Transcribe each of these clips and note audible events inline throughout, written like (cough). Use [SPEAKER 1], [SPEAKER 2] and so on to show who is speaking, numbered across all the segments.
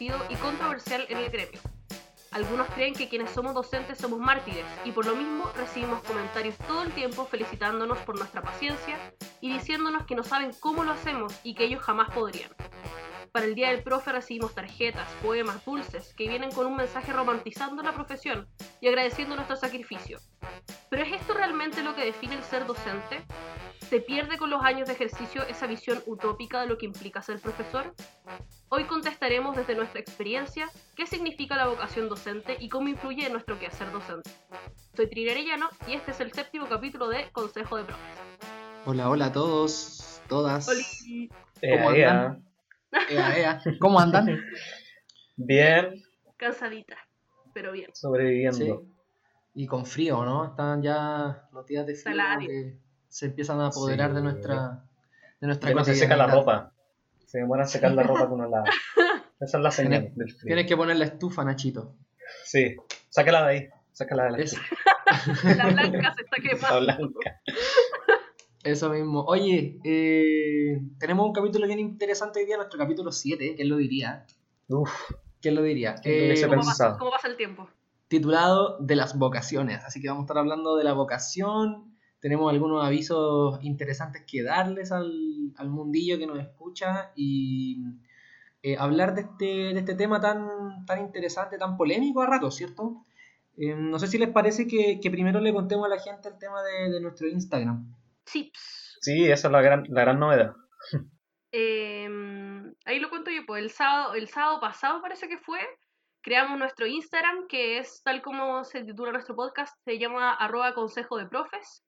[SPEAKER 1] y controversial en el gremio. Algunos creen que quienes somos docentes somos mártires y por lo mismo recibimos comentarios todo el tiempo felicitándonos por nuestra paciencia y diciéndonos que no saben cómo lo hacemos y que ellos jamás podrían. Para el Día del Profe recibimos tarjetas, poemas, dulces, que vienen con un mensaje romantizando la profesión y agradeciendo nuestro sacrificio. ¿Pero es esto realmente lo que define el ser docente? ¿Se pierde con los años de ejercicio esa visión utópica de lo que implica ser profesor? Hoy contestaremos desde nuestra experiencia qué significa la vocación docente y cómo influye en nuestro quehacer docente. Soy Trina Arellano y este es el séptimo capítulo de Consejo de Profes.
[SPEAKER 2] Hola, hola a todos, todas.
[SPEAKER 1] Oli.
[SPEAKER 2] ¿Cómo
[SPEAKER 3] Ea,
[SPEAKER 2] andan? Ea, ea. (laughs) ¿Cómo andan?
[SPEAKER 3] Bien,
[SPEAKER 1] Cansadita, pero bien.
[SPEAKER 3] sobreviviendo.
[SPEAKER 2] Sí. Y con frío, ¿no? Están ya los días de frío que se empiezan a apoderar
[SPEAKER 3] Sí.
[SPEAKER 2] de nuestra de nuestra
[SPEAKER 3] no se seca la ropa. Se demora en secar la ropa uno lava. (laughs) Esa es la señal
[SPEAKER 2] Tienes-
[SPEAKER 3] del frío.
[SPEAKER 2] Tienes que poner la estufa, Nachito.
[SPEAKER 3] Sí, sácala de ahí. Sácala de la
[SPEAKER 2] Es- (laughs)
[SPEAKER 1] La blanca se está quemando.
[SPEAKER 3] blanca.
[SPEAKER 2] Eso mismo. Oye, eh, tenemos un capítulo bien interesante hoy día, nuestro capítulo 7, ¿quién lo diría?
[SPEAKER 3] Uf,
[SPEAKER 2] ¿Quién lo diría?
[SPEAKER 3] ¿Quién lo hubiese
[SPEAKER 2] Eh,
[SPEAKER 1] ¿Cómo pasa, cómo pasa el tiempo?
[SPEAKER 2] titulado de las vocaciones. Así que vamos a estar hablando de la vocación. Tenemos algunos avisos interesantes que darles al, al mundillo que nos escucha y eh, hablar de este, de este tema tan, tan interesante, tan polémico a rato, ¿cierto? Eh, no sé si les parece que, que primero le contemos a la gente el tema de, de nuestro Instagram.
[SPEAKER 1] Chips.
[SPEAKER 3] Sí, esa es la gran, la gran novedad.
[SPEAKER 1] Eh, ahí lo cuento yo, pues el sábado, el sábado pasado parece que fue, creamos nuestro Instagram, que es tal como se titula nuestro podcast, se llama arroba consejo de profes.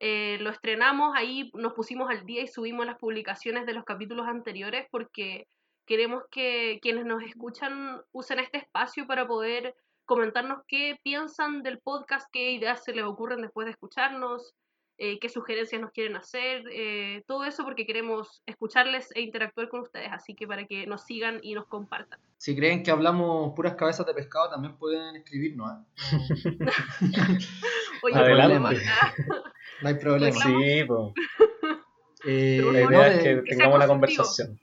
[SPEAKER 1] Eh, lo estrenamos, ahí nos pusimos al día y subimos las publicaciones de los capítulos anteriores porque queremos que quienes nos escuchan usen este espacio para poder comentarnos qué piensan del podcast, qué ideas se les ocurren después de escucharnos, eh, qué sugerencias nos quieren hacer, eh, todo eso porque queremos escucharles e interactuar con ustedes, así que para que nos sigan y nos compartan.
[SPEAKER 2] Si creen que hablamos puras cabezas de pescado, también pueden escribirnos. ¿eh? (laughs)
[SPEAKER 1] Oye,
[SPEAKER 3] Adelante.
[SPEAKER 1] problema.
[SPEAKER 2] No hay problema.
[SPEAKER 3] Sí, pues.
[SPEAKER 2] Eh,
[SPEAKER 3] La idea
[SPEAKER 2] de-
[SPEAKER 3] es que
[SPEAKER 1] que
[SPEAKER 3] tengamos la conversación.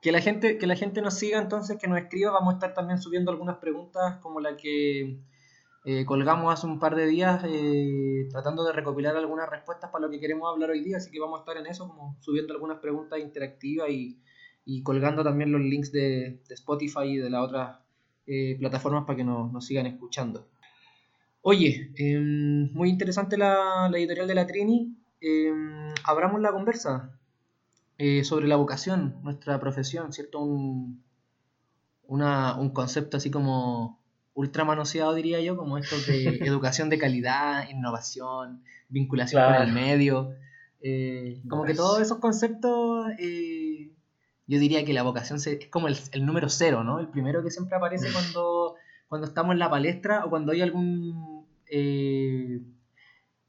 [SPEAKER 2] Que la gente, que la gente nos siga entonces, que nos escriba, vamos a estar también subiendo algunas preguntas como la que eh, colgamos hace un par de días, eh, tratando de recopilar algunas respuestas para lo que queremos hablar hoy día, así que vamos a estar en eso, como subiendo algunas preguntas interactivas y, y colgando también los links de, de Spotify y de las otras eh, plataformas para que nos, nos sigan escuchando. Oye, em, muy interesante la, la editorial de la Trini. Em, abramos la conversa sobre la vocación, nuestra profesión, ¿cierto? Un, un concepto así como ultra manoseado, diría yo, como esto de (laughs) educación de calidad, innovación, vinculación con el medio. eh, como que todos esos conceptos, eh, yo diría que la vocación se- es como el, el número cero, ¿no? El primero que siempre aparece cuando, cuando estamos en la palestra o cuando hay algún... eh,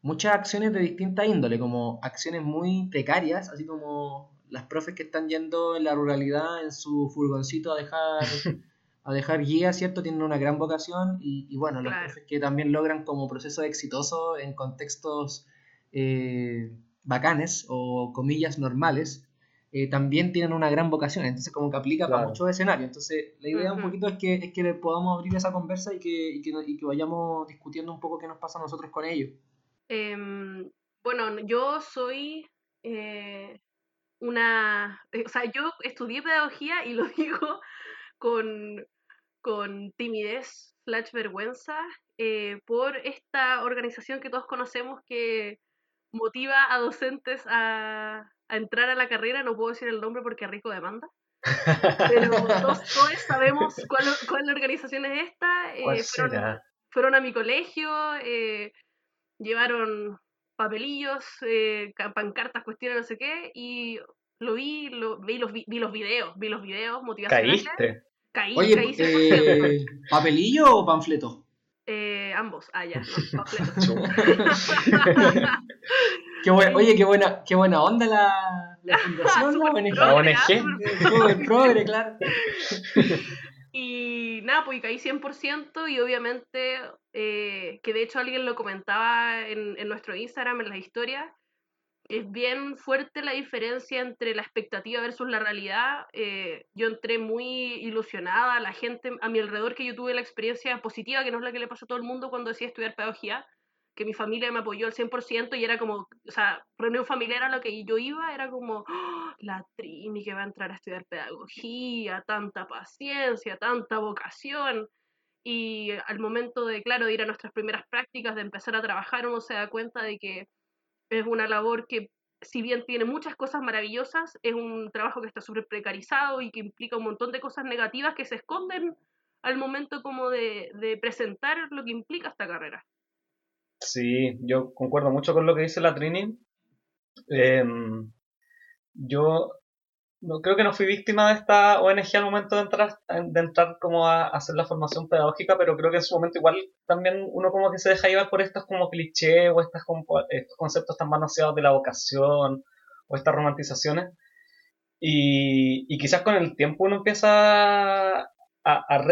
[SPEAKER 2] muchas acciones de distinta índole, como acciones muy precarias, así como las profes que están yendo en la ruralidad en su furgoncito a dejar, (laughs) a dejar guía, ¿cierto? Tienen una gran vocación y, y bueno, los profes que también logran como proceso exitoso en contextos eh, bacanes o comillas normales, eh, también tienen una gran vocación, entonces como que aplica para muchos escenarios. Entonces la idea un poquito es que, es que podamos abrir esa conversa y que, y que, y que vayamos discutiendo un poco qué nos pasa a nosotros con ello.
[SPEAKER 1] Em, bueno, yo soy eh, una, eh, o sea, yo estudié pedagogía y lo (laughs) digo con, con timidez slash vergüenza eh, por esta organización que todos conocemos que motiva a docentes a, a entrar a la carrera, no puedo decir el nombre porque Rico demanda, pero todos, (laughs) todos sabemos cuál, cuál organización es esta, eh,
[SPEAKER 3] ¿Cuál
[SPEAKER 1] fueron, fueron a mi colegio, eh, llevaron papelillos, eh, ca- pancartas, cuestiones, no sé qué, y lo vi, lo, vi, los, vi, vi los videos, vi los videos motivacionales.
[SPEAKER 3] ¿Caíste?
[SPEAKER 1] Caí,
[SPEAKER 2] Oye,
[SPEAKER 1] caí 100%.
[SPEAKER 2] eh, (laughs) ¿papelillo o panfleto?
[SPEAKER 1] Eh, ambos, ah, ya, (laughs) no.
[SPEAKER 2] Qué buena, oye, qué buena, qué buena onda la, la (laughs) fundación, la ONG.
[SPEAKER 3] La
[SPEAKER 1] progre,
[SPEAKER 3] ONG.
[SPEAKER 2] claro.
[SPEAKER 1] Y nada, pues caí 100% y obviamente, eh, que de hecho alguien lo comentaba en, en nuestro Instagram, en las historias, es bien fuerte la diferencia entre la expectativa versus la realidad. Eh, yo entré muy ilusionada, la gente a mi alrededor que yo tuve la experiencia positiva, que no es la que le pasa a todo el mundo cuando decía estudiar pedagogía, que mi familia me apoyó al 100% y era como, o sea, reunión familiar a lo que yo iba, era como, ¡Oh! la Trini que va a entrar a estudiar pedagogía, tanta paciencia, tanta vocación. Y al momento de, claro, de ir a nuestras primeras prácticas, de empezar a trabajar, uno se da cuenta de que es una labor que, si bien tiene muchas cosas maravillosas, es un trabajo que está súper precarizado y que implica un montón de cosas negativas que se esconden al momento como de, de presentar lo que implica esta carrera.
[SPEAKER 3] Sí, yo concuerdo mucho con lo que dice la Trini. Em, yo no creo que no fui víctima de esta ONG al momento de entrar, de entrar como a, hacer la formación pedagógica, pero creo que en su momento igual también uno como que se deja llevar por estos como clichés o estos, estos conceptos tan manoseados de la vocación o estas romantizaciones. Y, y quizás con el tiempo uno empieza a, a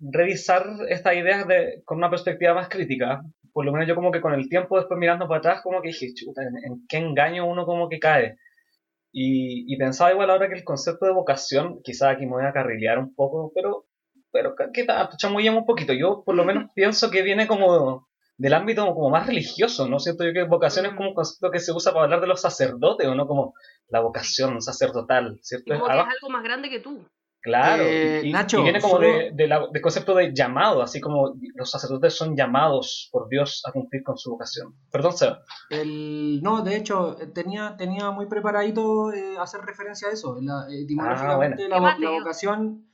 [SPEAKER 3] revisar estas ideas de, con una perspectiva más crítica. Por lo menos yo como que con el tiempo después mirando para atrás como que dije, chuta, ¿en, en qué engaño uno como que cae? Y, pensaba igual ahora que el concepto de vocación, quizás aquí me voy a carrilear un poco, pero, pero ¿qué tal? Chamullamos un poquito. Yo por lo menos pienso que viene como del ámbito como más religioso, ¿no? Siento yo que vocación es como un concepto que se usa para hablar de los sacerdotes, ¿o no? Como la vocación sacerdotal, ¿cierto?
[SPEAKER 1] Como que es algo más grande que tú.
[SPEAKER 3] Claro, eh, y, Nacho, viene como de, de, concepto de llamado, así como los sacerdotes son llamados por Dios a cumplir con su vocación. Perdón, Seba.
[SPEAKER 2] El, no, de hecho, tenía, tenía muy preparadito eh, hacer referencia a eso. La, etimológicamente, ah, la, vocación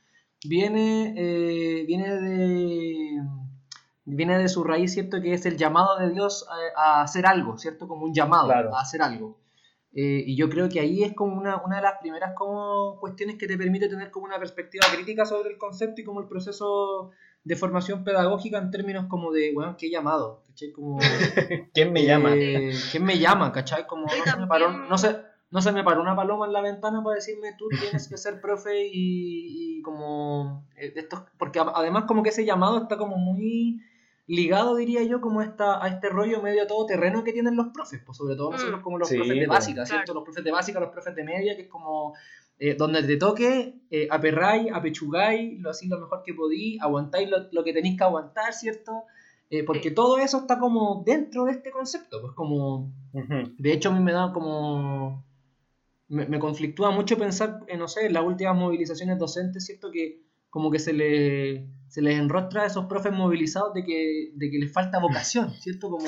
[SPEAKER 2] viene, eh, viene, de, viene de su raíz, ¿cierto? Que es el llamado de Dios a, hacer algo, ¿cierto? Como un llamado a hacer algo. Eh, y yo creo que ahí es como una, una de las primeras como cuestiones que te permite tener como una perspectiva crítica sobre el concepto y como el proceso de formación pedagógica en términos como de, bueno, ¿qué llamado? ¿Cachai? Como, (laughs)
[SPEAKER 3] ¿Quién me llama?
[SPEAKER 2] Eh, ¿Quién me llama? ¿Cachai? Como no se, me paró, no, se, no se me paró una paloma en la ventana para decirme tú tienes que ser profe y, y como... Eh, esto, porque además como que ese llamado está como muy ligado, diría yo, como esta, a este rollo medio todo terreno que tienen los profes, pues sobre todo nosotros mm. como los profes de básica, ¿cierto? Los profes de básica, los profes de media, que es como eh, donde te toque, eh, aperráis, apechugáis, lo hacéis lo mejor que podí, aguantáis lo, que tenéis que aguantar, ¿cierto? Eh, porque todo eso está como dentro de este concepto, pues como... De hecho, a mí me da como... Me, me conflictúa mucho pensar, no sé, en las últimas movilizaciones docentes, ¿cierto? Que como que se, le, se les enrostra a esos profes movilizados de que, de que les falta vocación, ¿cierto? Como,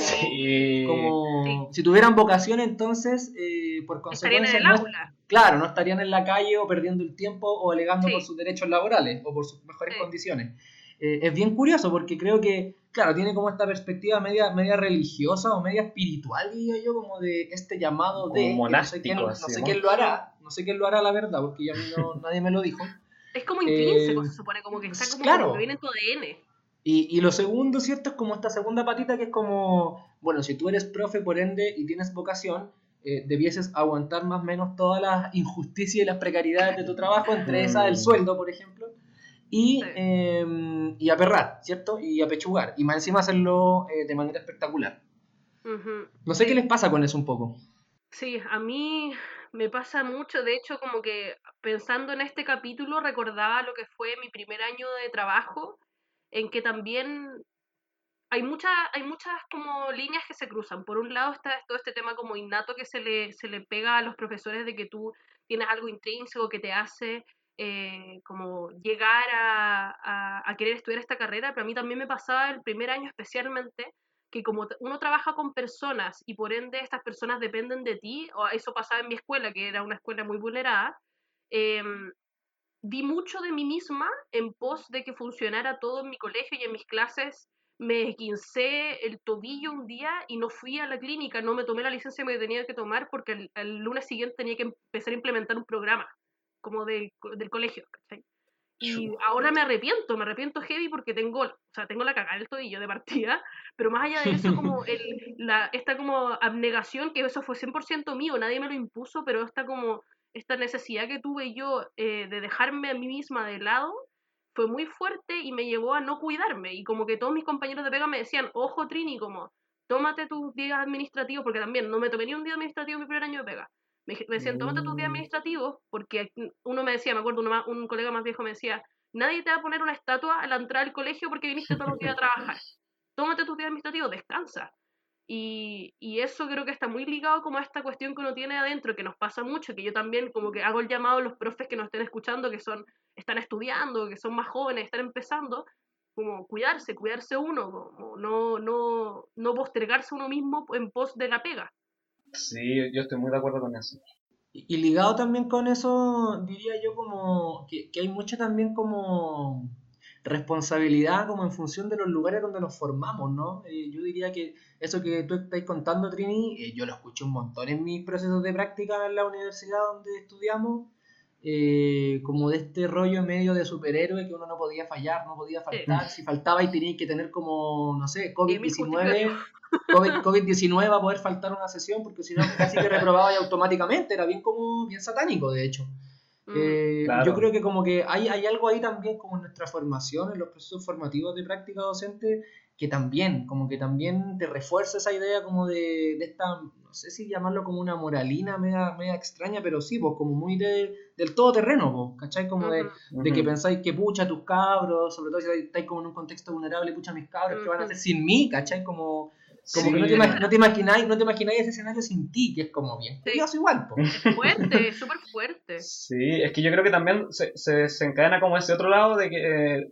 [SPEAKER 2] como si tuvieran vocación entonces, eh, por consecuencia...
[SPEAKER 1] en el aula.
[SPEAKER 2] Claro, no estarían en la calle o perdiendo el tiempo o alegando por sus derechos laborales o por sus mejores condiciones. Eh, es bien curioso porque creo que, claro, tiene como esta perspectiva media, media religiosa o media espiritual, diría yo, como de este llamado de... no sé, quién, no sé quién lo hará, no sé quién lo hará la verdad, porque ya no, (laughs) nadie me lo dijo.
[SPEAKER 1] Es como intrínseco, eh, se supone, como que está como, claro. que viene en tu ADN.
[SPEAKER 2] Y, y, lo segundo, ¿cierto? Es como esta segunda patita que es como, bueno, si tú eres profe, por ende, y tienes vocación, eh, debieses aguantar más o menos todas las injusticias y las precariedades de tu trabajo, entre esas el mm. sueldo, por ejemplo, y, em, y aperrar, ¿cierto? Y apechugar, y más encima hacerlo eh, de manera espectacular. No sé qué les pasa con eso un poco.
[SPEAKER 1] Sí, a mí me pasa mucho, de hecho, como que pensando en este capítulo recordaba lo que fue mi primer año de trabajo, en que también hay, muchas hay muchas como líneas que se cruzan. Por un lado está todo este tema como innato que se le, se le pega a los profesores de que tú tienes algo intrínseco que te hace eh, como llegar a, a, querer estudiar esta carrera, pero a mí también me pasaba el primer año especialmente que como uno trabaja con personas y por ende estas personas dependen de ti, o eso pasaba en mi escuela, que era una escuela muy vulnerada, eh, di mucho de mí misma en pos de que funcionara todo en mi colegio y en mis clases. Me quincé el tobillo un día y no fui a la clínica, no me tomé la licencia que tenía que tomar porque el, lunes siguiente tenía que empezar a implementar un programa como del colegio. Y ahora me arrepiento, me arrepiento heavy porque tengo, o sea, tengo la cagada del tobillo de partida, pero más allá de eso, como el, la, esta como abnegación, que eso fue 100% mío, nadie me lo impuso, pero esta como, esta necesidad que tuve yo eh, de dejarme a mí misma de lado, fue muy fuerte y me llevó a no cuidarme, y como que todos mis compañeros de pega me decían, ojo Trini, como, tómate tus días administrativos, porque también no me tomé ni un día administrativo en mi primer año de pega. Me, decían, tómate tus días mm. administrativos, porque uno me decía, me acuerdo, un colega más viejo me decía, nadie te va a poner una estatua a la entrada del colegio porque viniste todos los días a trabajar. Tómate tus días administrativos, descansa. Y, y, eso creo que está muy ligado como a esta cuestión que uno tiene adentro, que nos pasa mucho, que yo también como que hago el llamado a los profes que nos estén escuchando, que son, están estudiando, que son más jóvenes, están empezando, como cuidarse, cuidarse uno, como no, no, no postergarse uno mismo en pos de la pega.
[SPEAKER 3] Sí, yo estoy muy de acuerdo con eso.
[SPEAKER 2] Y, ligado también con eso, diría yo como que, que hay mucho también como responsabilidad como en función de los lugares donde nos formamos, ¿no? Eh, yo diría que eso que tú estás contando, Trini, eh, yo lo escuché un montón en mis procesos de práctica en la universidad donde estudiamos, eh, como de este rollo medio de superhéroe que uno no podía fallar, no podía faltar, si faltaba y tenía que tener como, no sé, COVID-19, COVID-19 a poder faltar una sesión, porque si no casi que reprobaba y automáticamente, era bien como, bien satánico de hecho. Mm. Eh, yo creo que como que hay, hay algo ahí también como en nuestra formación, en los procesos formativos de práctica docente, que también, como que también te refuerza esa idea como de, de esta, no sé si llamarlo como una moralina media, media extraña, pero sí, pues como muy de, del todoterreno, pues, ¿cachai? Como de, de, que pensáis que pucha tus cabros, sobre todo si estáis como en un contexto vulnerable, pucha mis cabros, que van a hacer sin mí, ¿cachai? Como como que no te, no te, imagináis, no te imagináis ese escenario sin ti, que es como bien curioso igual.
[SPEAKER 1] Es fuerte, es súper fuerte.
[SPEAKER 3] Sí, es que yo creo que también se, se, encadena como ese otro lado de que eh,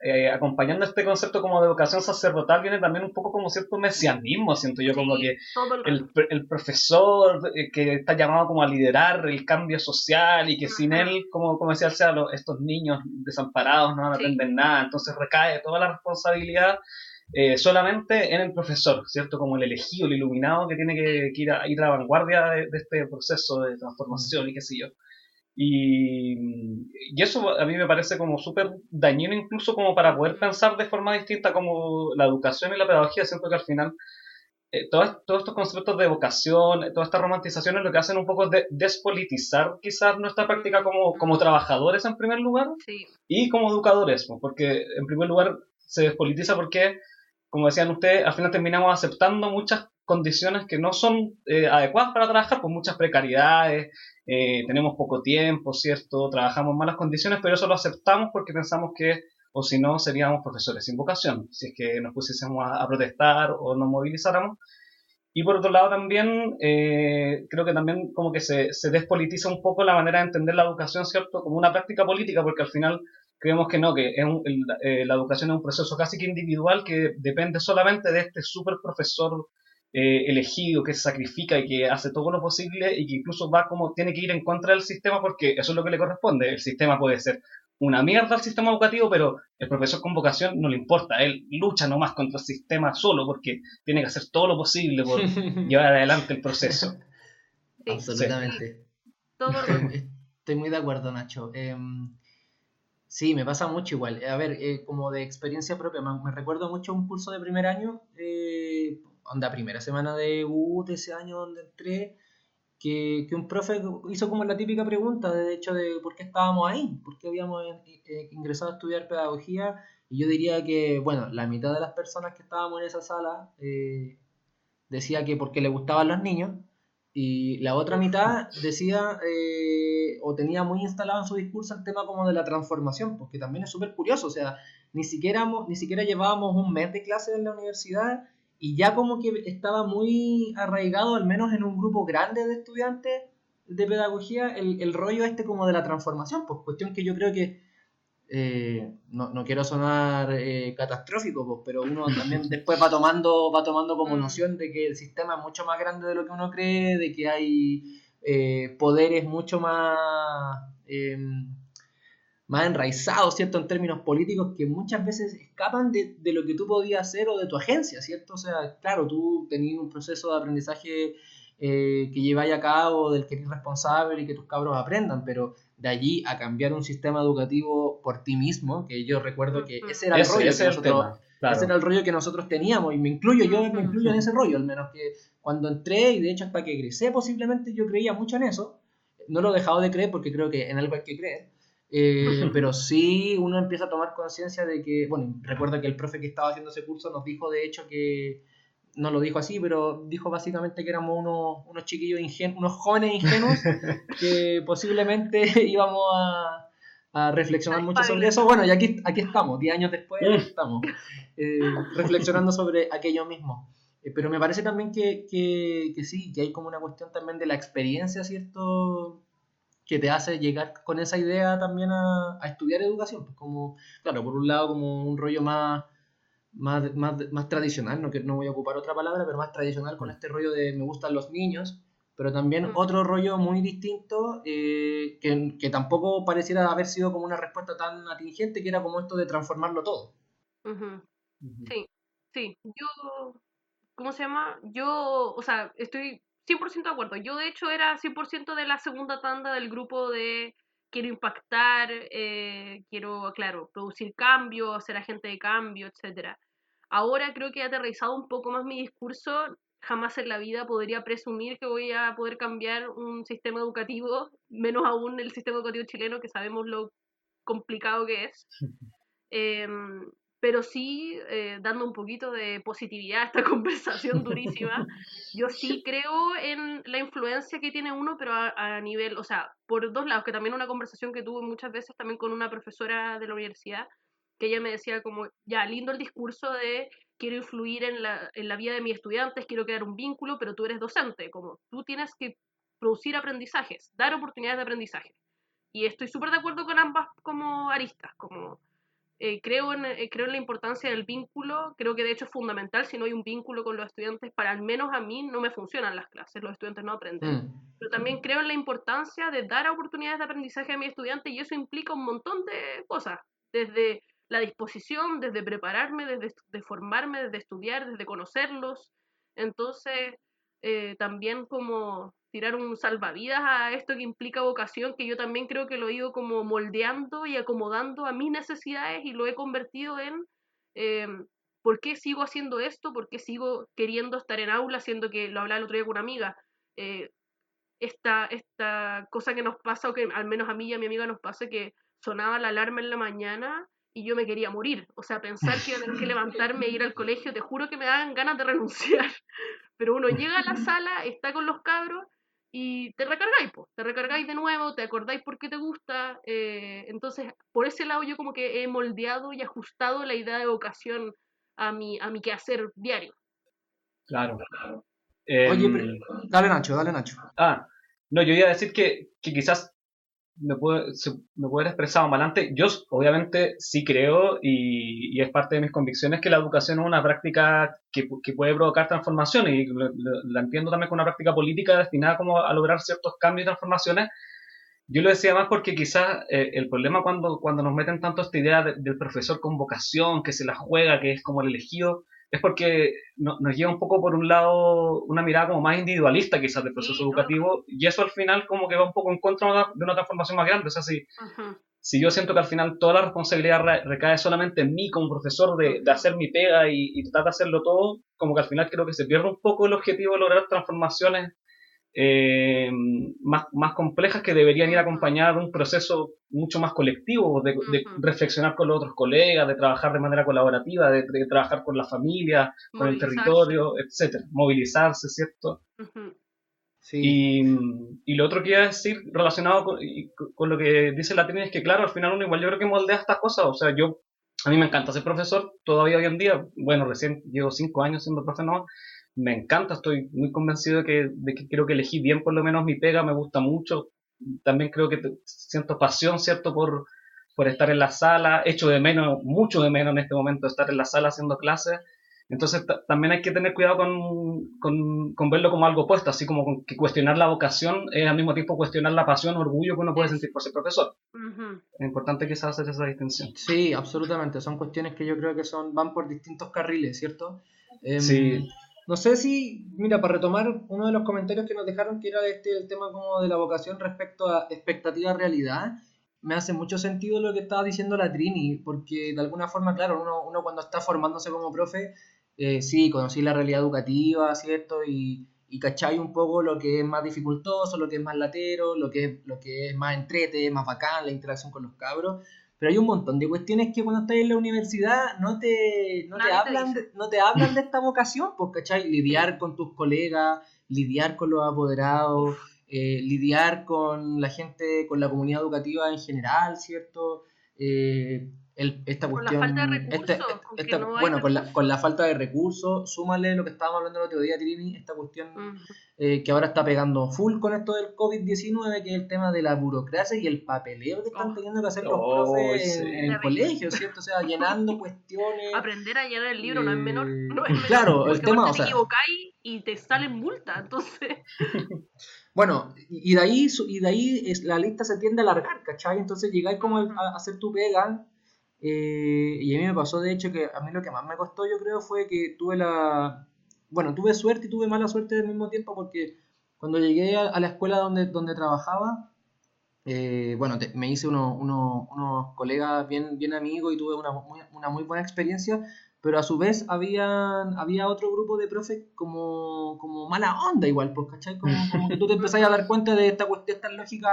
[SPEAKER 3] eh, acompañando este concepto como de educación sacerdotal viene también un poco como cierto mesianismo, siento yo, como que el, el, profesor eh, que está llamado como a liderar el cambio social y que sin él, como, como decía sea, estos niños desamparados no van a aprender nada, entonces recae toda la responsabilidad eh, solamente en el profesor, ¿cierto? Como el elegido, el iluminado que tiene que, ir, a, ir, a, la vanguardia de, este proceso de transformación y qué sé yo. Y, y eso a mí me parece como súper dañino incluso como para poder pensar de forma distinta como la educación y la pedagogía, siento que al final eh, todos, todos estos conceptos de vocación, todas estas romantizaciones lo que hacen un poco es de despolitizar quizás nuestra práctica como, como trabajadores en primer lugar y como educadores, porque en primer lugar se despolitiza porque como decían ustedes, al final terminamos aceptando muchas condiciones que no son eh, adecuadas para trabajar, pues muchas precariedades, eh, tenemos poco tiempo, ¿cierto? Trabajamos en malas condiciones, pero eso lo aceptamos porque pensamos que, o si no, seríamos profesores sin vocación, si es que nos pusiésemos a, protestar o nos movilizáramos. Y por otro lado también, eh, creo que también como que se, se despolitiza un poco la manera de entender la educación, ¿cierto? Como una práctica política, porque al final creemos que no, que es eh, la educación es un proceso casi que individual que depende solamente de este super profesor eh, elegido que se sacrifica y que hace todo lo posible y que incluso va como tiene que ir en contra del sistema porque eso es lo que le corresponde. El sistema puede ser una mierda al sistema educativo, pero el profesor con vocación no le importa. Él lucha nomás contra el sistema solo porque tiene que hacer todo lo posible por (laughs) llevar adelante el proceso.
[SPEAKER 2] Absolutamente. Estoy muy de acuerdo, Nacho. Em, Sí, me pasa mucho igual. A ver, eh, como de experiencia propia, me, recuerdo mucho un curso de primer año, eh, onda primera semana de U de ese año donde entré, que, que, un profe hizo como la típica pregunta, de hecho, de por qué estábamos ahí, por qué habíamos eh, eh, ingresado a estudiar pedagogía, y yo diría que, bueno, la mitad de las personas que estábamos en esa sala decía que porque le gustaban los niños, y la otra mitad decía eh, o tenía muy instalado en su discurso el tema como de la transformación, porque también es súper curioso, o sea, ni siquiera, ni siquiera llevábamos un mes de clases en la universidad y ya como que estaba muy arraigado, al menos en un grupo grande de estudiantes de pedagogía, el, el rollo este como de la transformación, pues cuestión que yo creo que eh, no, no, quiero sonar eh, catastrófico, pues, pero uno (laughs) también después va tomando, va tomando como mm. noción de que el sistema es mucho más grande de lo que uno cree, de que hay eh, poderes mucho más, em, más enraizados, ¿cierto? En términos políticos que muchas veces escapan de, de, lo que tú podías hacer o de tu agencia, ¿cierto? O sea, claro, tú tenías un proceso de aprendizaje que lleváis a cabo, del que eres responsable y que tus cabros aprendan, pero de allí a cambiar un sistema educativo por ti mismo, que yo recuerdo que ese era el rollo que nosotros, ese era el rollo que nosotros teníamos, y me incluyo, yo me incluyo en ese rollo, al menos que cuando entré, y de hecho hasta que egresé posiblemente yo creía mucho en eso, no lo he dejado de creer porque creo que en algo hay que creer, eh, (laughs) pero sí uno empieza a tomar conciencia de que, bueno, recuerdo que el profe que estaba haciendo ese curso nos dijo de hecho que no lo dijo así, pero dijo básicamente que éramos unos, unos chiquillos ingenuos, unos jóvenes ingenuos (laughs) que posiblemente (laughs) íbamos a, a reflexionar mucho sobre eso. Bueno, y aquí, aquí estamos, 10 años después
[SPEAKER 3] Mm.
[SPEAKER 2] estamos eh, reflexionando sobre aquello mismo. Eh, pero me parece también que, que, que sí, que hay como una cuestión también de la experiencia, ¿cierto? Que te hace llegar con esa idea también a, a estudiar educación. Pues como, claro, por un lado como un rollo más, más, más, más tradicional, no, que no voy a ocupar otra palabra, pero más tradicional con este rollo de me gustan los niños, pero también
[SPEAKER 1] Mm.
[SPEAKER 2] otro rollo muy distinto eh, que, que tampoco pareciera haber sido como una respuesta tan atingente, que era como esto de transformarlo todo.
[SPEAKER 1] Sí, sí. Yo, ¿cómo se llama? Yo, o sea, estoy 100% de acuerdo. Yo, de hecho, era 100% de la segunda tanda del grupo de quiero impactar, eh, quiero, claro, producir cambio, ser agente de cambio, etcétera. Ahora creo que he aterrizado un poco más mi discurso. Jamás en la vida podría presumir que voy a poder cambiar un sistema educativo, menos aún el sistema educativo chileno, que sabemos lo complicado que es. (laughs) Em, pero sí, eh, dando un poquito de positividad a esta (laughs) conversación durísima, yo sí creo en la influencia que tiene uno, pero a, a nivel, o sea, por dos lados, que también una conversación que tuve muchas veces también con una profesora de la universidad, que ella me decía como, ya, lindo el discurso de quiero influir en la, en la vida de mis estudiantes, quiero crear un vínculo, pero tú eres docente, como tú tienes que producir aprendizajes, dar oportunidades de aprendizaje. Y estoy súper de acuerdo con ambas como aristas, como eh, creo, en, eh, creo en la importancia del vínculo, creo que de hecho es fundamental, si no hay un vínculo con los estudiantes, para al menos a mí no me funcionan las clases, los estudiantes no aprenden.
[SPEAKER 2] Mm.
[SPEAKER 1] Pero también creo en la importancia de dar oportunidades de aprendizaje a mis estudiantes y eso implica un montón de cosas, desde la disposición, desde prepararme, desde de formarme, desde estudiar, desde conocerlos. Entonces, eh, también como tirar un salvavidas a esto que implica vocación, que yo también creo que lo he ido como moldeando y acomodando a mis necesidades y lo he convertido en eh, ¿por qué sigo haciendo esto? ¿Por qué sigo queriendo estar en aula, siendo que lo hablaba el otro día con una amiga? Eh, esta, esta cosa que nos pasa, o que al menos a mí y a mi amiga nos pasa, que sonaba la alarma en la mañana y yo me quería morir. O sea, pensar que iba a tener que (laughs) levantarme e ir al colegio, te juro que me dan ganas de renunciar. (laughs) Pero uno llega a la sala, está con los cabros y te recargáis, po. te recargáis de nuevo, te acordáis por qué te gusta. eh, entonces, por ese lado yo como que he moldeado y ajustado la idea de vocación a mi, a mi quehacer diario.
[SPEAKER 3] Claro.
[SPEAKER 2] Oye,
[SPEAKER 3] Em,
[SPEAKER 2] pero- dale Nacho, dale Nacho.
[SPEAKER 3] Ah, no, yo iba a decir que, que quizás me puede, se- me puede haber expresado mal antes. Yo obviamente sí creo y, y es parte de mis convicciones que la educación es una práctica que, que puede provocar transformaciones y la entiendo también como una práctica política destinada como a lograr ciertos cambios y transformaciones. Yo lo decía más porque quizás eh, el problema cuando, cuando nos meten tanto esta idea de- del profesor con vocación, que se la juega, que es como el elegido, es porque no- nos lleva un poco por un lado una mirada como más individualista quizás del proceso
[SPEAKER 1] Sí, ¿no?
[SPEAKER 3] educativo y eso al final como que va un poco en contra de una- transformación más grande. O sea, si, si yo siento que al final toda la responsabilidad re- recae solamente en mí como profesor de, de hacer mi pega y, y tratar de hacerlo todo, como que al final creo que se pierde un poco el objetivo de lograr transformaciones eh, más, más complejas que deberían ir acompañadas de un proceso mucho más colectivo, de, de
[SPEAKER 1] Ujú.
[SPEAKER 3] reflexionar con los otros colegas, de trabajar de manera colaborativa, de, de trabajar con la familia, con el territorio, etcétera, movilizarse, ¿cierto?
[SPEAKER 1] Ujú.
[SPEAKER 2] Sí.
[SPEAKER 3] Y, y lo otro que iba a decir relacionado con, y con- lo que dice la Trini es que, claro, al final uno igual yo creo que moldea estas cosas. O sea, yo, a mí me encanta ser profesor todavía hoy en día. Bueno, recién llevo cinco años siendo profe nomás. Me encanta, estoy muy convencido de que, de que creo que elegí bien por lo menos mi pega, me gusta mucho. También creo que siento pasión, ¿cierto? Por, por estar en la sala. Echo de menos, mucho de menos en este momento estar en la sala haciendo clases. Entonces ta- también hay que tener cuidado con, con, con verlo como algo opuesto, así como con que cuestionar la vocación es al mismo tiempo cuestionar la pasión o orgullo que uno puede sentir por ser profesor. Es importante quizás hacer esa distinción.
[SPEAKER 2] Sí, absolutamente. Son cuestiones que yo creo que son van por distintos carriles, ¿cierto? Em,
[SPEAKER 3] Sí.
[SPEAKER 2] No sé si, mira, para retomar uno de los comentarios que nos dejaron, que era este el tema como de la vocación respecto a expectativa-realidad, me hace mucho sentido lo que estaba diciendo la Trini, porque de alguna forma, claro, uno, uno cuando está formándose como profe, eh, sí, conocí la realidad educativa, ¿cierto? Y, y cachai un poco lo que es más dificultoso, lo que es más latero, lo que es, lo que es más entrete, más bacán, la interacción con los cabros. Pero hay un montón de cuestiones que cuando estás en la universidad no te, no te, hablan, de, no te hablan de esta vocación, pues, ¿cachai? Lidiar con tus colegas, lidiar con los apoderados, eh, lidiar con la gente, con la comunidad educativa en general, ¿cierto? Eh, esta cuestión.
[SPEAKER 1] Con la falta de este, recursos.
[SPEAKER 2] bueno, con la, con la, falta de recursos, súmale lo que estábamos hablando el otro día, Trini, esta cuestión eh, que ahora está pegando full con esto del COVID-19, que es el tema de la burocracia y el papeleo que están oh. teniendo que hacer los oh, profes en, el colegio, ¿cierto? O sea, llenando (laughs) cuestiones.
[SPEAKER 1] Aprender a llenar el libro no es menor. No es menor
[SPEAKER 2] claro, el tema. O sea,
[SPEAKER 1] te equivocáis y te salen multa, entonces. (laughs)
[SPEAKER 2] Bueno, y de ahí, y de ahí es, la lista se tiende a alargar, ¿cachai? Entonces llegáis como a, hacer tu pega eh, y a mí me pasó, de hecho, que a mí lo que más me costó, yo creo, fue que tuve la... Bueno, tuve suerte y tuve mala suerte al mismo tiempo porque cuando llegué a, la escuela donde, donde trabajaba, eh, bueno, me hice unos colegas bien, bien amigos y tuve una muy, una muy buena experiencia, pero a su vez había, había otro grupo de profes como, como mala onda igual, pues, ¿cachai? Como, como que tú te empezás a dar cuenta de esta cuestión, esta lógica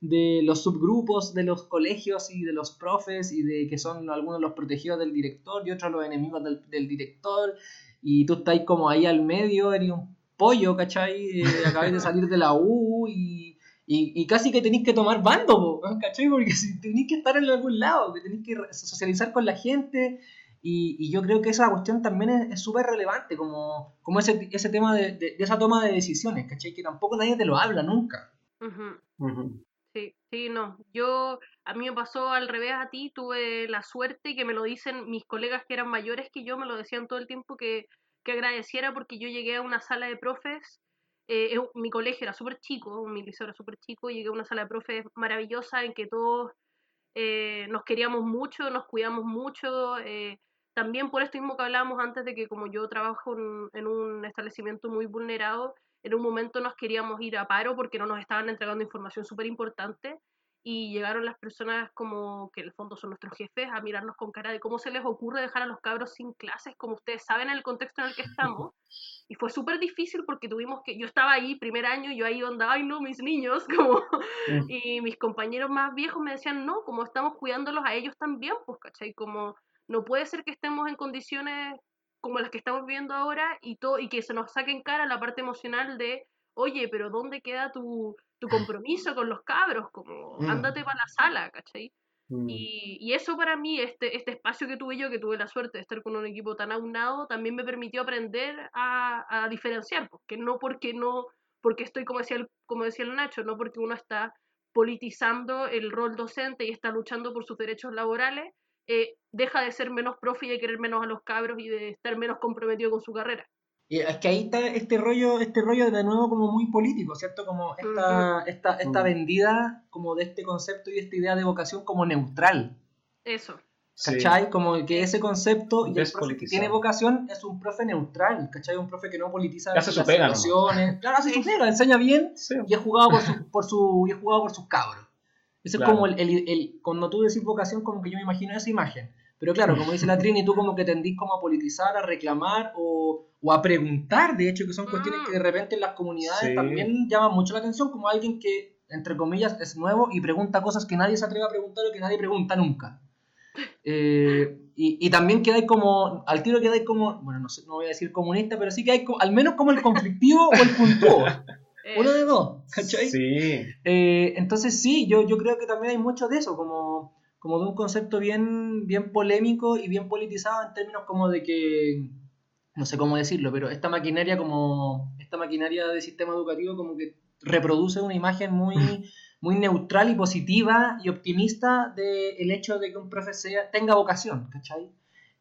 [SPEAKER 2] de los subgrupos de los colegios y de los profes y de que son algunos los protegidos del director y otros los enemigos del, director y tú estás como ahí al medio, eres un pollo, ¿cachai? Eh, (laughs) acabas de salir de la U y, y, casi que tenéis que tomar bando, ¿cachai? Porque tenéis que estar en algún lado, que tenéis que socializar con la gente y, y yo creo que esa cuestión también es súper relevante, como, como ese, ese tema de, de, esa toma de decisiones, ¿cachai? Que tampoco nadie te lo habla nunca.
[SPEAKER 1] Sí, sí, no. Yo, a mí me pasó al revés a ti, tuve la suerte que me lo dicen mis colegas que eran mayores que yo, me lo decían todo el tiempo que, que agradeciera porque yo llegué a una sala de profes, eh, mi colegio era súper chico, mi liceo era súper chico, llegué a una sala de profes maravillosa en que todos eh, nos queríamos mucho, nos cuidamos mucho, eh, también por esto mismo que hablábamos antes de que como yo trabajo en un establecimiento muy vulnerado, en un momento nos queríamos ir a paro porque no nos estaban entregando información súper importante y llegaron las personas como que en el fondo son nuestros jefes a mirarnos con cara de cómo se les ocurre dejar a los cabros sin clases, como ustedes saben en el contexto en el que estamos. (laughs) Y fue súper difícil porque tuvimos que, yo estaba ahí primer año, yo ahí onda, ay no, mis niños, (laughs) como, y mis compañeros más viejos me decían, no, como estamos cuidándolos a ellos también, pues, ¿cachai? Como no puede ser que estemos en condiciones como las que estamos viviendo ahora y, todo, y que se nos saque en cara la parte emocional de, oye, pero ¿dónde queda tu, tu compromiso con los cabros? Como, mm. ándate para la sala, ¿cachai? Mm. Y, y, eso para mí, este, este espacio que tuve yo, que tuve la suerte de estar con un equipo tan aunado, también me permitió aprender a, a diferenciar, porque no porque no, porque estoy, como decía, el, como decía el Nacho, no porque uno está politizando el rol docente y está luchando por sus derechos laborales, eh, deja de ser menos profe y de querer menos a los cabros y de estar menos comprometido con su carrera.
[SPEAKER 2] Y es que ahí está este rollo, este rollo de nuevo como muy político, ¿cierto? Como esta, esta, esta vendida como de este concepto y esta idea de vocación como neutral.
[SPEAKER 1] Eso.
[SPEAKER 2] ¿Cachai? Como que ese concepto y el profe que tiene vocación es un profe neutral, ¿cachai? Un profe que no politiza
[SPEAKER 3] las
[SPEAKER 2] situaciones. Claro, hace su (laughs) pega, enseña bien y es jugado por, su, por su, y es jugado por sus cabros. Eso es como el, el, cuando tú decís vocación, como que yo me imagino esa imagen. Pero claro, como dice la Trini, tú como que tendís como a politizar, a reclamar o, o a preguntar, de hecho, que son cuestiones que de repente en las comunidades también llaman mucho la atención, como alguien que, entre comillas, es nuevo y pregunta cosas que nadie se atreve a preguntar o que nadie pregunta nunca. Eh, y, y, también quedáis como, al tiro quedáis como, bueno, no, sé, no voy a decir comunista, pero sí que hay al menos como el conflictivo o el puntuo. (laughs) Uno de dos, ¿cachai?
[SPEAKER 3] Sí.
[SPEAKER 2] Eh, entonces sí, yo, yo creo que también hay mucho de eso, como, como de un concepto bien, bien polémico y bien politizado en términos como de que, no sé cómo decirlo, pero esta maquinaria como, esta maquinaria de sistema educativo como que reproduce una imagen muy, (laughs) muy neutral y positiva y optimista del hecho de que un profesor tenga vocación, ¿cachai?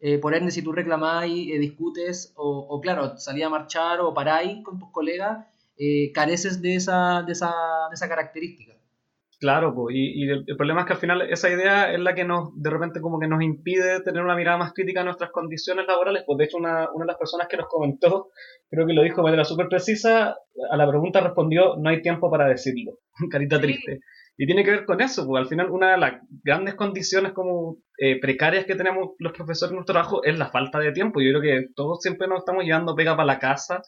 [SPEAKER 2] Eh, por ende, si tú reclamáis, eh, discutes o, o, claro, salí a marchar o paráis con tus colegas, eh, careces de esa, de, esa, de esa característica.
[SPEAKER 3] Claro, y, y el, problema es que al final esa idea es la que nos, de repente como que nos impide tener una mirada más crítica a nuestras condiciones laborales. Pues de hecho una, una de las personas que nos comentó, creo que lo dijo de manera súper precisa, a la pregunta respondió, no hay tiempo para decirlo. (laughs) Carita triste. Y tiene que ver con eso, porque al final una de las grandes condiciones como eh, precarias que tenemos los profesores en nuestro trabajo es la falta de tiempo. Yo creo que todos siempre nos estamos llevando pega para la casa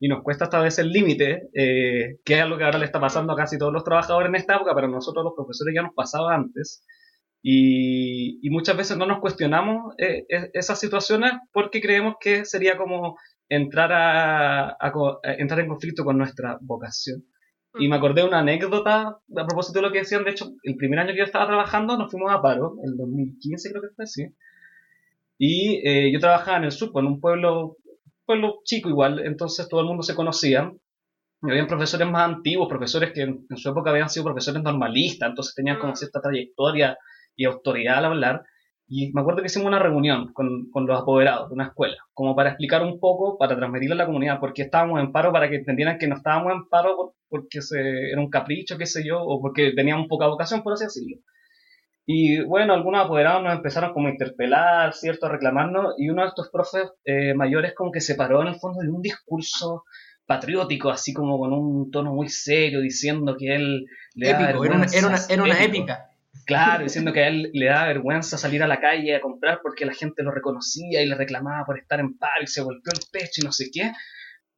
[SPEAKER 3] y nos cuesta esta vez el límite, eh, que es algo que ahora le está pasando a casi todos los trabajadores en esta época, pero a nosotros los profesores ya nos pasaba antes. Y, y muchas veces no nos cuestionamos eh, es- esas situaciones porque creemos que sería como entrar, a, a a entrar en conflicto con nuestra vocación. Y me acordé de una anécdota a propósito de lo que decían. De hecho, el primer año que yo estaba trabajando nos fuimos a paro, el 2015 creo que fue, sí. Y eh, yo trabajaba en el sur, en un pueblo, pueblo chico igual, entonces todo el mundo se conocía. Y habían profesores más antiguos, profesores que en, en su época habían sido profesores normalistas, entonces tenían como
[SPEAKER 1] Mm.
[SPEAKER 3] cierta trayectoria y autoridad al hablar. Y me acuerdo que hicimos una reunión con, con los apoderados de una escuela, como para explicar un poco, para transmitirle a la comunidad por qué estábamos en paro, para que entendieran que no estábamos en paro por- porque se, era un capricho, qué sé yo, o porque teníamos poca vocación, por así decirlo. Y bueno, algunos apoderados nos empezaron como a interpelar, ¿cierto?, a reclamarnos, y uno de estos profes eh, mayores como que se paró en el fondo de un discurso patriótico, así como con un tono muy serio, diciendo que él le da
[SPEAKER 2] Épico, era una, era una,
[SPEAKER 3] vergüenza,
[SPEAKER 2] era una
[SPEAKER 3] épico.
[SPEAKER 2] épica.
[SPEAKER 3] Claro, (laughs) diciendo que a él le daba vergüenza salir a la calle a comprar porque la gente lo reconocía y le reclamaba por estar en paro y se golpeó el pecho y no sé qué.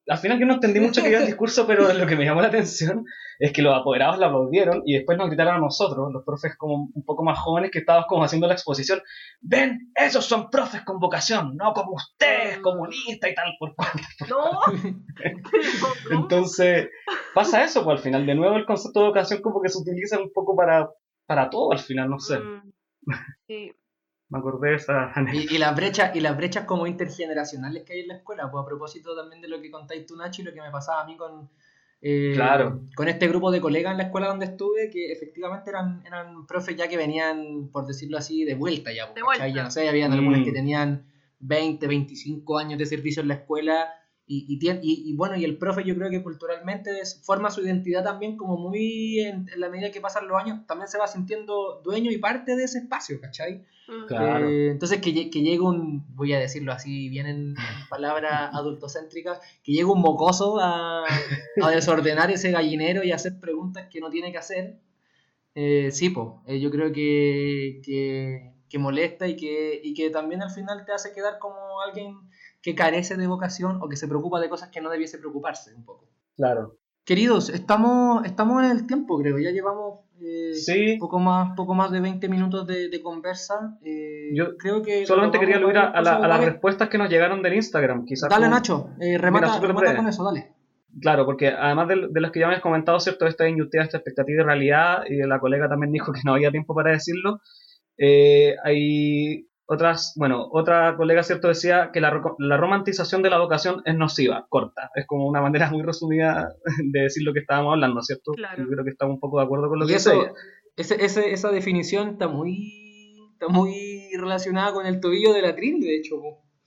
[SPEAKER 3] Al final yo no entendí mucho que era el discurso, pero (laughs) lo que me llamó la atención es que los apoderados la aplaudieron y después nos gritaron a nosotros, los profes como un poco más jóvenes que estábamos como haciendo la exposición, ven, esos son profes con vocación, no como ustedes, comunistas y tal, por cual. (laughs)
[SPEAKER 1] No. (laughs)
[SPEAKER 3] Entonces, pasa eso, pues al final, de nuevo el concepto de vocación como que se utiliza un poco para, para todo al final, no sé.
[SPEAKER 1] Mm, Sí.
[SPEAKER 3] Me acordé de esa. (laughs)
[SPEAKER 2] Y, y las brechas, y las brechas como intergeneracionales que hay en la escuela, pues a propósito también de lo que contáis tú, Nacho, y lo que me pasaba a mí con, eh,
[SPEAKER 3] Claro.
[SPEAKER 2] con este grupo de colegas en la escuela donde estuve, que efectivamente eran, eran profes ya que venían, por decirlo así, de vuelta ya, pues,
[SPEAKER 1] De vuelta.
[SPEAKER 2] Ya no sé, habían algunos
[SPEAKER 3] Mm.
[SPEAKER 2] que tenían 20, 25 años de servicio en la escuela, y, y, y- y bueno, y el profe yo creo que culturalmente forma su identidad también como muy, en, en la medida que pasan los años, también se va sintiendo dueño y parte de ese espacio, ¿cachai?
[SPEAKER 3] Claro.
[SPEAKER 2] Eh, entonces que, que llegue un, voy a decirlo así, bien en, palabras (laughs) adultocéntricas, que llegue un mocoso a, a desordenar ese gallinero y a hacer preguntas que no tiene que hacer, eh, sí, po, eh, yo creo que, que, que molesta y que, y que también al final te hace quedar como alguien que carece de vocación o que se preocupa de cosas que no debiese preocuparse un poco.
[SPEAKER 3] Claro.
[SPEAKER 2] Queridos, estamos, estamos en el tiempo, creo, ya llevamos... eh,
[SPEAKER 3] Sí,
[SPEAKER 2] poco más, poco más de 20 minutos de, de conversa. eh,
[SPEAKER 3] Yo
[SPEAKER 2] creo que
[SPEAKER 3] solamente quería aludir a, a la- a las respuestas que nos llegaron del Instagram. Quizás
[SPEAKER 2] Dale, Nacho, eh, remata,
[SPEAKER 3] Mira,
[SPEAKER 2] remata con eso, dale.
[SPEAKER 3] Claro, porque además de, de las que ya me has comentado, ¿cierto? Esta injusticia, esta expectativa y realidad, y la colega también dijo que no había tiempo para decirlo. eh, hay otras, bueno, otra colega, ¿cierto? Decía que la, la romantización de la vocación es nociva, corta. Es como una manera muy resumida de decir lo que estábamos hablando, ¿cierto?
[SPEAKER 1] Claro.
[SPEAKER 3] Yo creo que estamos un poco de acuerdo con lo
[SPEAKER 2] Y
[SPEAKER 3] que
[SPEAKER 2] eso, ese, ese- esa definición está muy, está muy relacionada con el tobillo de la Trini, de hecho.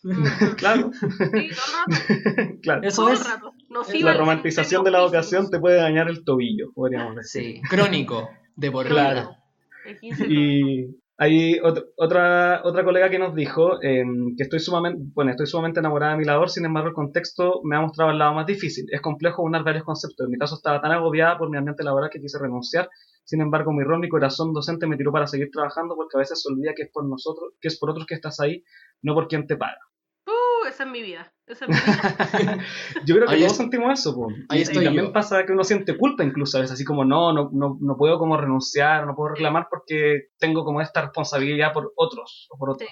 [SPEAKER 2] (laughs)
[SPEAKER 3] Claro,
[SPEAKER 1] Sí, (laughs)
[SPEAKER 3] claro.
[SPEAKER 2] Eso es.
[SPEAKER 3] La romantización de la vocación te puede dañar el tobillo, podríamos decir.
[SPEAKER 2] Sí, crónico, de por
[SPEAKER 3] Claro.
[SPEAKER 2] vida.
[SPEAKER 1] El 15
[SPEAKER 3] Y hay ot- otra, otra colega que nos dijo em, que estoy sumamente, bueno, estoy sumamente enamorada de mi labor, sin embargo el contexto me ha mostrado el lado más difícil. Es complejo unar varios conceptos. En mi caso estaba tan agobiada por mi ambiente laboral que quise renunciar. Sin embargo, mi rol, mi corazón docente me tiró para seguir trabajando porque a veces se olvida que es por nosotros, que es por otros que estás ahí, no por quien te paga.
[SPEAKER 1] Uh, esa es mi vida. (laughs)
[SPEAKER 3] Yo creo que
[SPEAKER 2] Ahí
[SPEAKER 3] todos
[SPEAKER 2] es-
[SPEAKER 3] sentimos eso, po.
[SPEAKER 2] ahí
[SPEAKER 3] Y-
[SPEAKER 2] estoy
[SPEAKER 3] y también
[SPEAKER 2] yo.
[SPEAKER 3] pasa que uno siente culpa incluso a veces, así como no, no, no, no puedo como renunciar, no puedo reclamar porque tengo como esta responsabilidad por otros o por otros.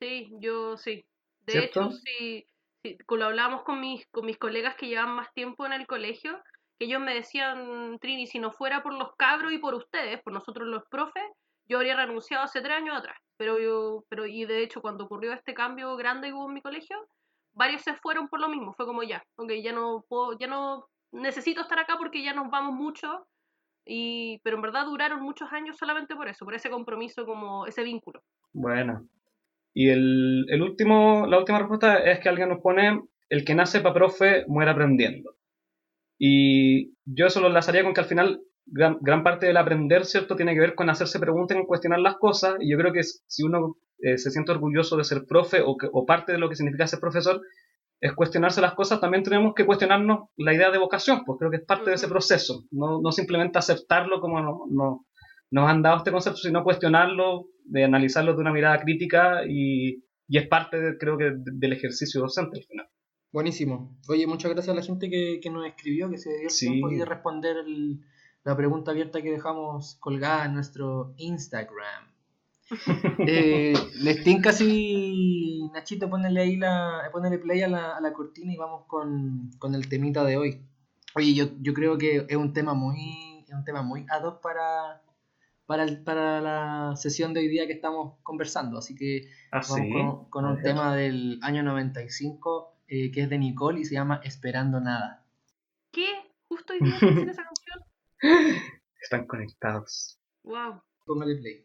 [SPEAKER 1] Sí, yo sí. De
[SPEAKER 3] ¿Cierto?
[SPEAKER 1] hecho, sí, sí, lo hablábamos con mis, con mis colegas que llevan más tiempo en el colegio, que ellos me decían, Trini, si no fuera por los cabros y por ustedes, por nosotros los profes, yo habría renunciado hace tres años atrás. Pero yo, pero y de hecho cuando ocurrió este cambio grande que hubo en mi colegio, varios se fueron por lo mismo. Fue como ya, ok, ya no ya no necesito estar acá porque ya nos vamos mucho. Y, pero en verdad duraron muchos años solamente por eso, por ese compromiso, como ese vínculo.
[SPEAKER 3] Bueno. Y el, el último, la última respuesta es que alguien nos pone, el que nace para profe muere aprendiendo. Y yo eso lo enlazaría con que al final gran, gran parte del aprender, ¿cierto?, tiene que ver con hacerse preguntas y cuestionar las cosas. Y yo creo que si uno eh, se siente orgulloso de ser profe o, que- o parte de lo que significa ser profesor, es cuestionarse las cosas, también tenemos que cuestionarnos la idea de vocación, pues creo que es parte de ese proceso. No, no simplemente aceptarlo como no- no- nos han dado este concepto, sino cuestionarlo, de analizarlo de una mirada crítica y, y es parte, de- creo que, de- del ejercicio docente al final.
[SPEAKER 2] Buenísimo. Oye, muchas gracias a la gente que, que nos escribió, que se dio el
[SPEAKER 3] Sí.
[SPEAKER 2] tiempo ahí de responder el- la pregunta abierta que dejamos colgada en nuestro Instagram.
[SPEAKER 4] Eh, les tinca si Nachito, ponele ahí la, ponele play a la, a la cortina y vamos con, con el temita de hoy. Oye, yo, yo creo que es un tema muy, es un tema muy ad hoc para, para, el- para la sesión de hoy día que estamos conversando. Así que
[SPEAKER 3] Ah,
[SPEAKER 4] vamos
[SPEAKER 3] sí.
[SPEAKER 4] con, un tema del año 95 eh, que es de Nicole y se llama Esperando Nada.
[SPEAKER 1] ¿Qué? Justo hoy día esa canción.
[SPEAKER 3] Están conectados.
[SPEAKER 1] Wow.
[SPEAKER 4] Póngale play.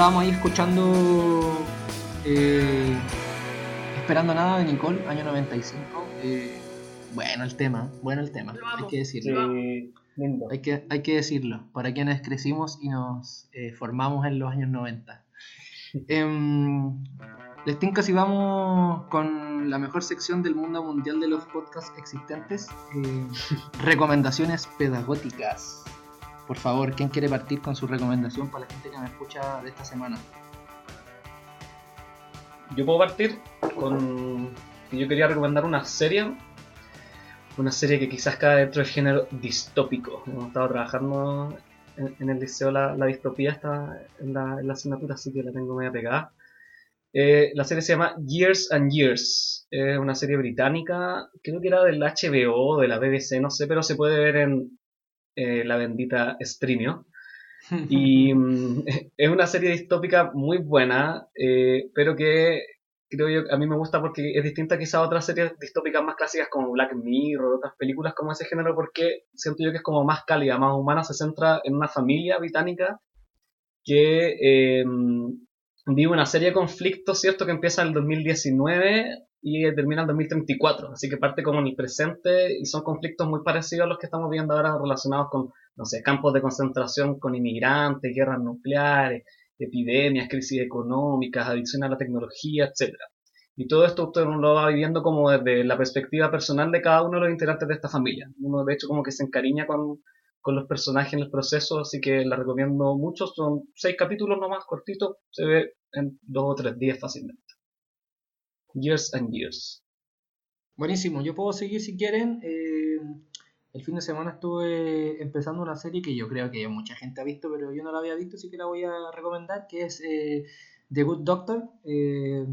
[SPEAKER 4] Estábamos ahí escuchando eh, Esperando Nada de Nicole, año 95. Eh, bueno el tema, bueno el tema, hay que decirlo.
[SPEAKER 3] Sí, lindo.
[SPEAKER 4] Hay que, hay que decirlo, para quienes crecimos y nos eh, formamos en los años 90. (laughs) Em, les tinca si vamos con la mejor sección del mundo mundial de los podcasts existentes, eh, (laughs) recomendaciones pedagógicas.
[SPEAKER 2] Por favor, ¿quién quiere partir con su recomendación para la gente que me escucha de esta semana?
[SPEAKER 3] Yo puedo partir con que yo quería recomendar una serie, una serie que quizás cae dentro del género distópico. Hemos estado trabajando en, en el liceo la, la distopía está en la, en la asignatura, así que la tengo media pegada. Eh, la serie se llama Years and Years. Es una serie británica, creo que era del HBO, de la BBC, no sé, pero se puede ver en eh, la bendita Streamio. (laughs) Y mm, (laughs) es una serie distópica muy buena, eh, pero que creo yo, a mí me gusta porque es distinta quizá a otras series distópicas más clásicas como Black Mirror, otras películas como ese género, porque siento yo que es como más cálida, más humana, se centra en una familia británica que eh, vive una serie de conflictos, ¿cierto? Que empieza en el 2019 y termina en el 2034, así que parte como en el presente y son conflictos muy parecidos a los que estamos viendo ahora relacionados con, no sé, campos de concentración con inmigrantes, guerras nucleares, epidemias, crisis económicas, adicción a la tecnología, etc. Y todo esto usted lo va viviendo como desde la perspectiva personal de cada uno de los integrantes de esta familia. Uno de hecho como que se encariña con, con los personajes en el proceso, así que la recomiendo mucho. Son seis capítulos nomás, cortitos, se ve en dos o tres días fácilmente. Years and Years.
[SPEAKER 2] Buenísimo, yo puedo seguir si quieren. Eh, el fin de semana estuve empezando una serie que yo creo que mucha gente ha visto, pero yo no la había visto, así que la voy a recomendar, que es eh, The Good Doctor. Eh,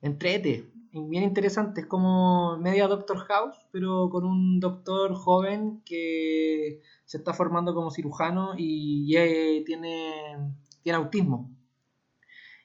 [SPEAKER 2] entrete, bien interesante, es como media Doctor House, pero con un doctor joven que se está formando como cirujano y tiene autismo.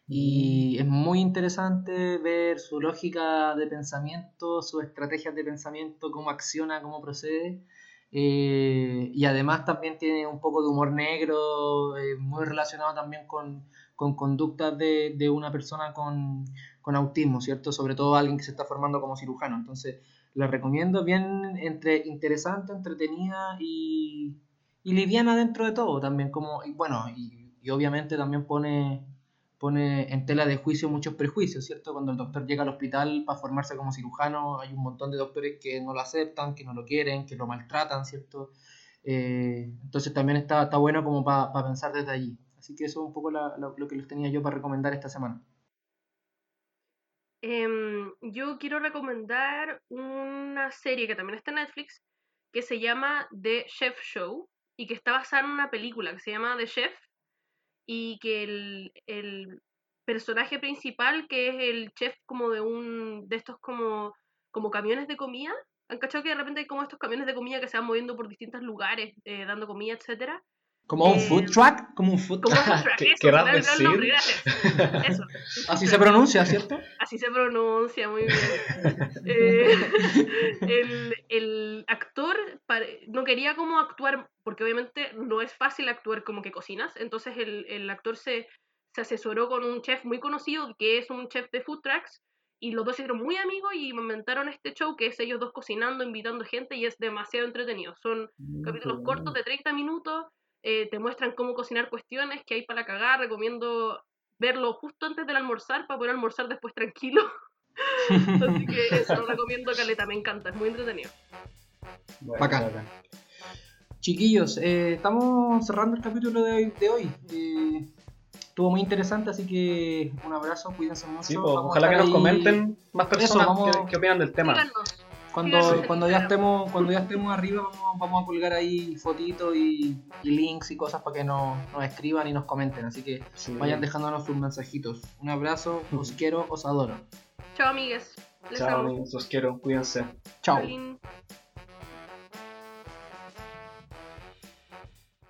[SPEAKER 2] Y es muy interesante ver su lógica de pensamiento, sus estrategias de pensamiento, cómo acciona, cómo procede. Eh, y además también tiene un poco de humor negro, eh, muy relacionado también con, con conductas de, de una persona con, con autismo, ¿cierto? Sobre todo alguien que se está formando como cirujano. Entonces, la recomiendo bien entre interesante, entretenida y, y liviana dentro de todo también. Como, y bueno, y, y obviamente también pone pone en tela de juicio muchos prejuicios, ¿cierto? Cuando el doctor llega al hospital para formarse como cirujano, hay un montón de doctores que no lo aceptan, que no lo quieren, que lo maltratan, ¿cierto? Eh, entonces también está, está bueno como para pensar desde allí. Así que eso es un poco la- la- lo que les tenía yo para recomendar esta semana.
[SPEAKER 1] Em, yo quiero recomendar una serie que también está en Netflix que se llama The Chef Show y que está basada en una película que se llama The Chef y que el, el personaje principal, que es el chef como de un de estos como, como camiones de comida, ¿han cachado que de repente hay como estos camiones de comida que se van moviendo por distintos lugares eh, dando comida, etcétera?
[SPEAKER 2] Como un
[SPEAKER 1] Eh,
[SPEAKER 2] food truck, como un food
[SPEAKER 1] truck,
[SPEAKER 3] ¿Qué-
[SPEAKER 1] eso, gran
[SPEAKER 3] decir?
[SPEAKER 1] nombre. Eso. (laughs)
[SPEAKER 2] Así se pronuncia, ¿cierto?
[SPEAKER 1] Así se pronuncia muy bien. Eh, (laughs) el, el actor no quería como actuar, porque obviamente no es fácil actuar como que cocinas, entonces el, el actor se, se asesoró con un chef muy conocido que es un chef de food trucks y los dos se hicieron muy amigos y inventaron este show que es ellos dos cocinando, invitando gente y es demasiado entretenido. Son capítulos cortos de 30 minutos, eh, te muestran cómo cocinar cuestiones que hay para cagar, recomiendo verlo justo antes del almorzar para poder almorzar después tranquilo. (laughs) Así que eso lo recomiendo, Caleta, me encanta, es muy entretenido.
[SPEAKER 2] Bacán. Chiquillos, eh, estamos cerrando el capítulo de, de hoy. Eh, estuvo muy interesante, así que un abrazo, cuídense mucho.
[SPEAKER 3] Sí, pues, ojalá que nos
[SPEAKER 2] ahí
[SPEAKER 3] comenten más personas
[SPEAKER 2] vamos-
[SPEAKER 3] qué, qué opinan del tema.
[SPEAKER 2] Cuando, cuando, ya estemos, cuando ya estemos arriba, vamos, vamos a colgar ahí fotitos y, y links y cosas para que nos, nos escriban y nos comenten. Así que
[SPEAKER 3] Sí.
[SPEAKER 2] vayan dejándonos sus mensajitos. Un abrazo, os (laughs) quiero, os adoro.
[SPEAKER 1] Chao, amigues. Les
[SPEAKER 3] Chao,
[SPEAKER 1] amo.
[SPEAKER 3] amigos, los quiero, cuídense.
[SPEAKER 2] Chao.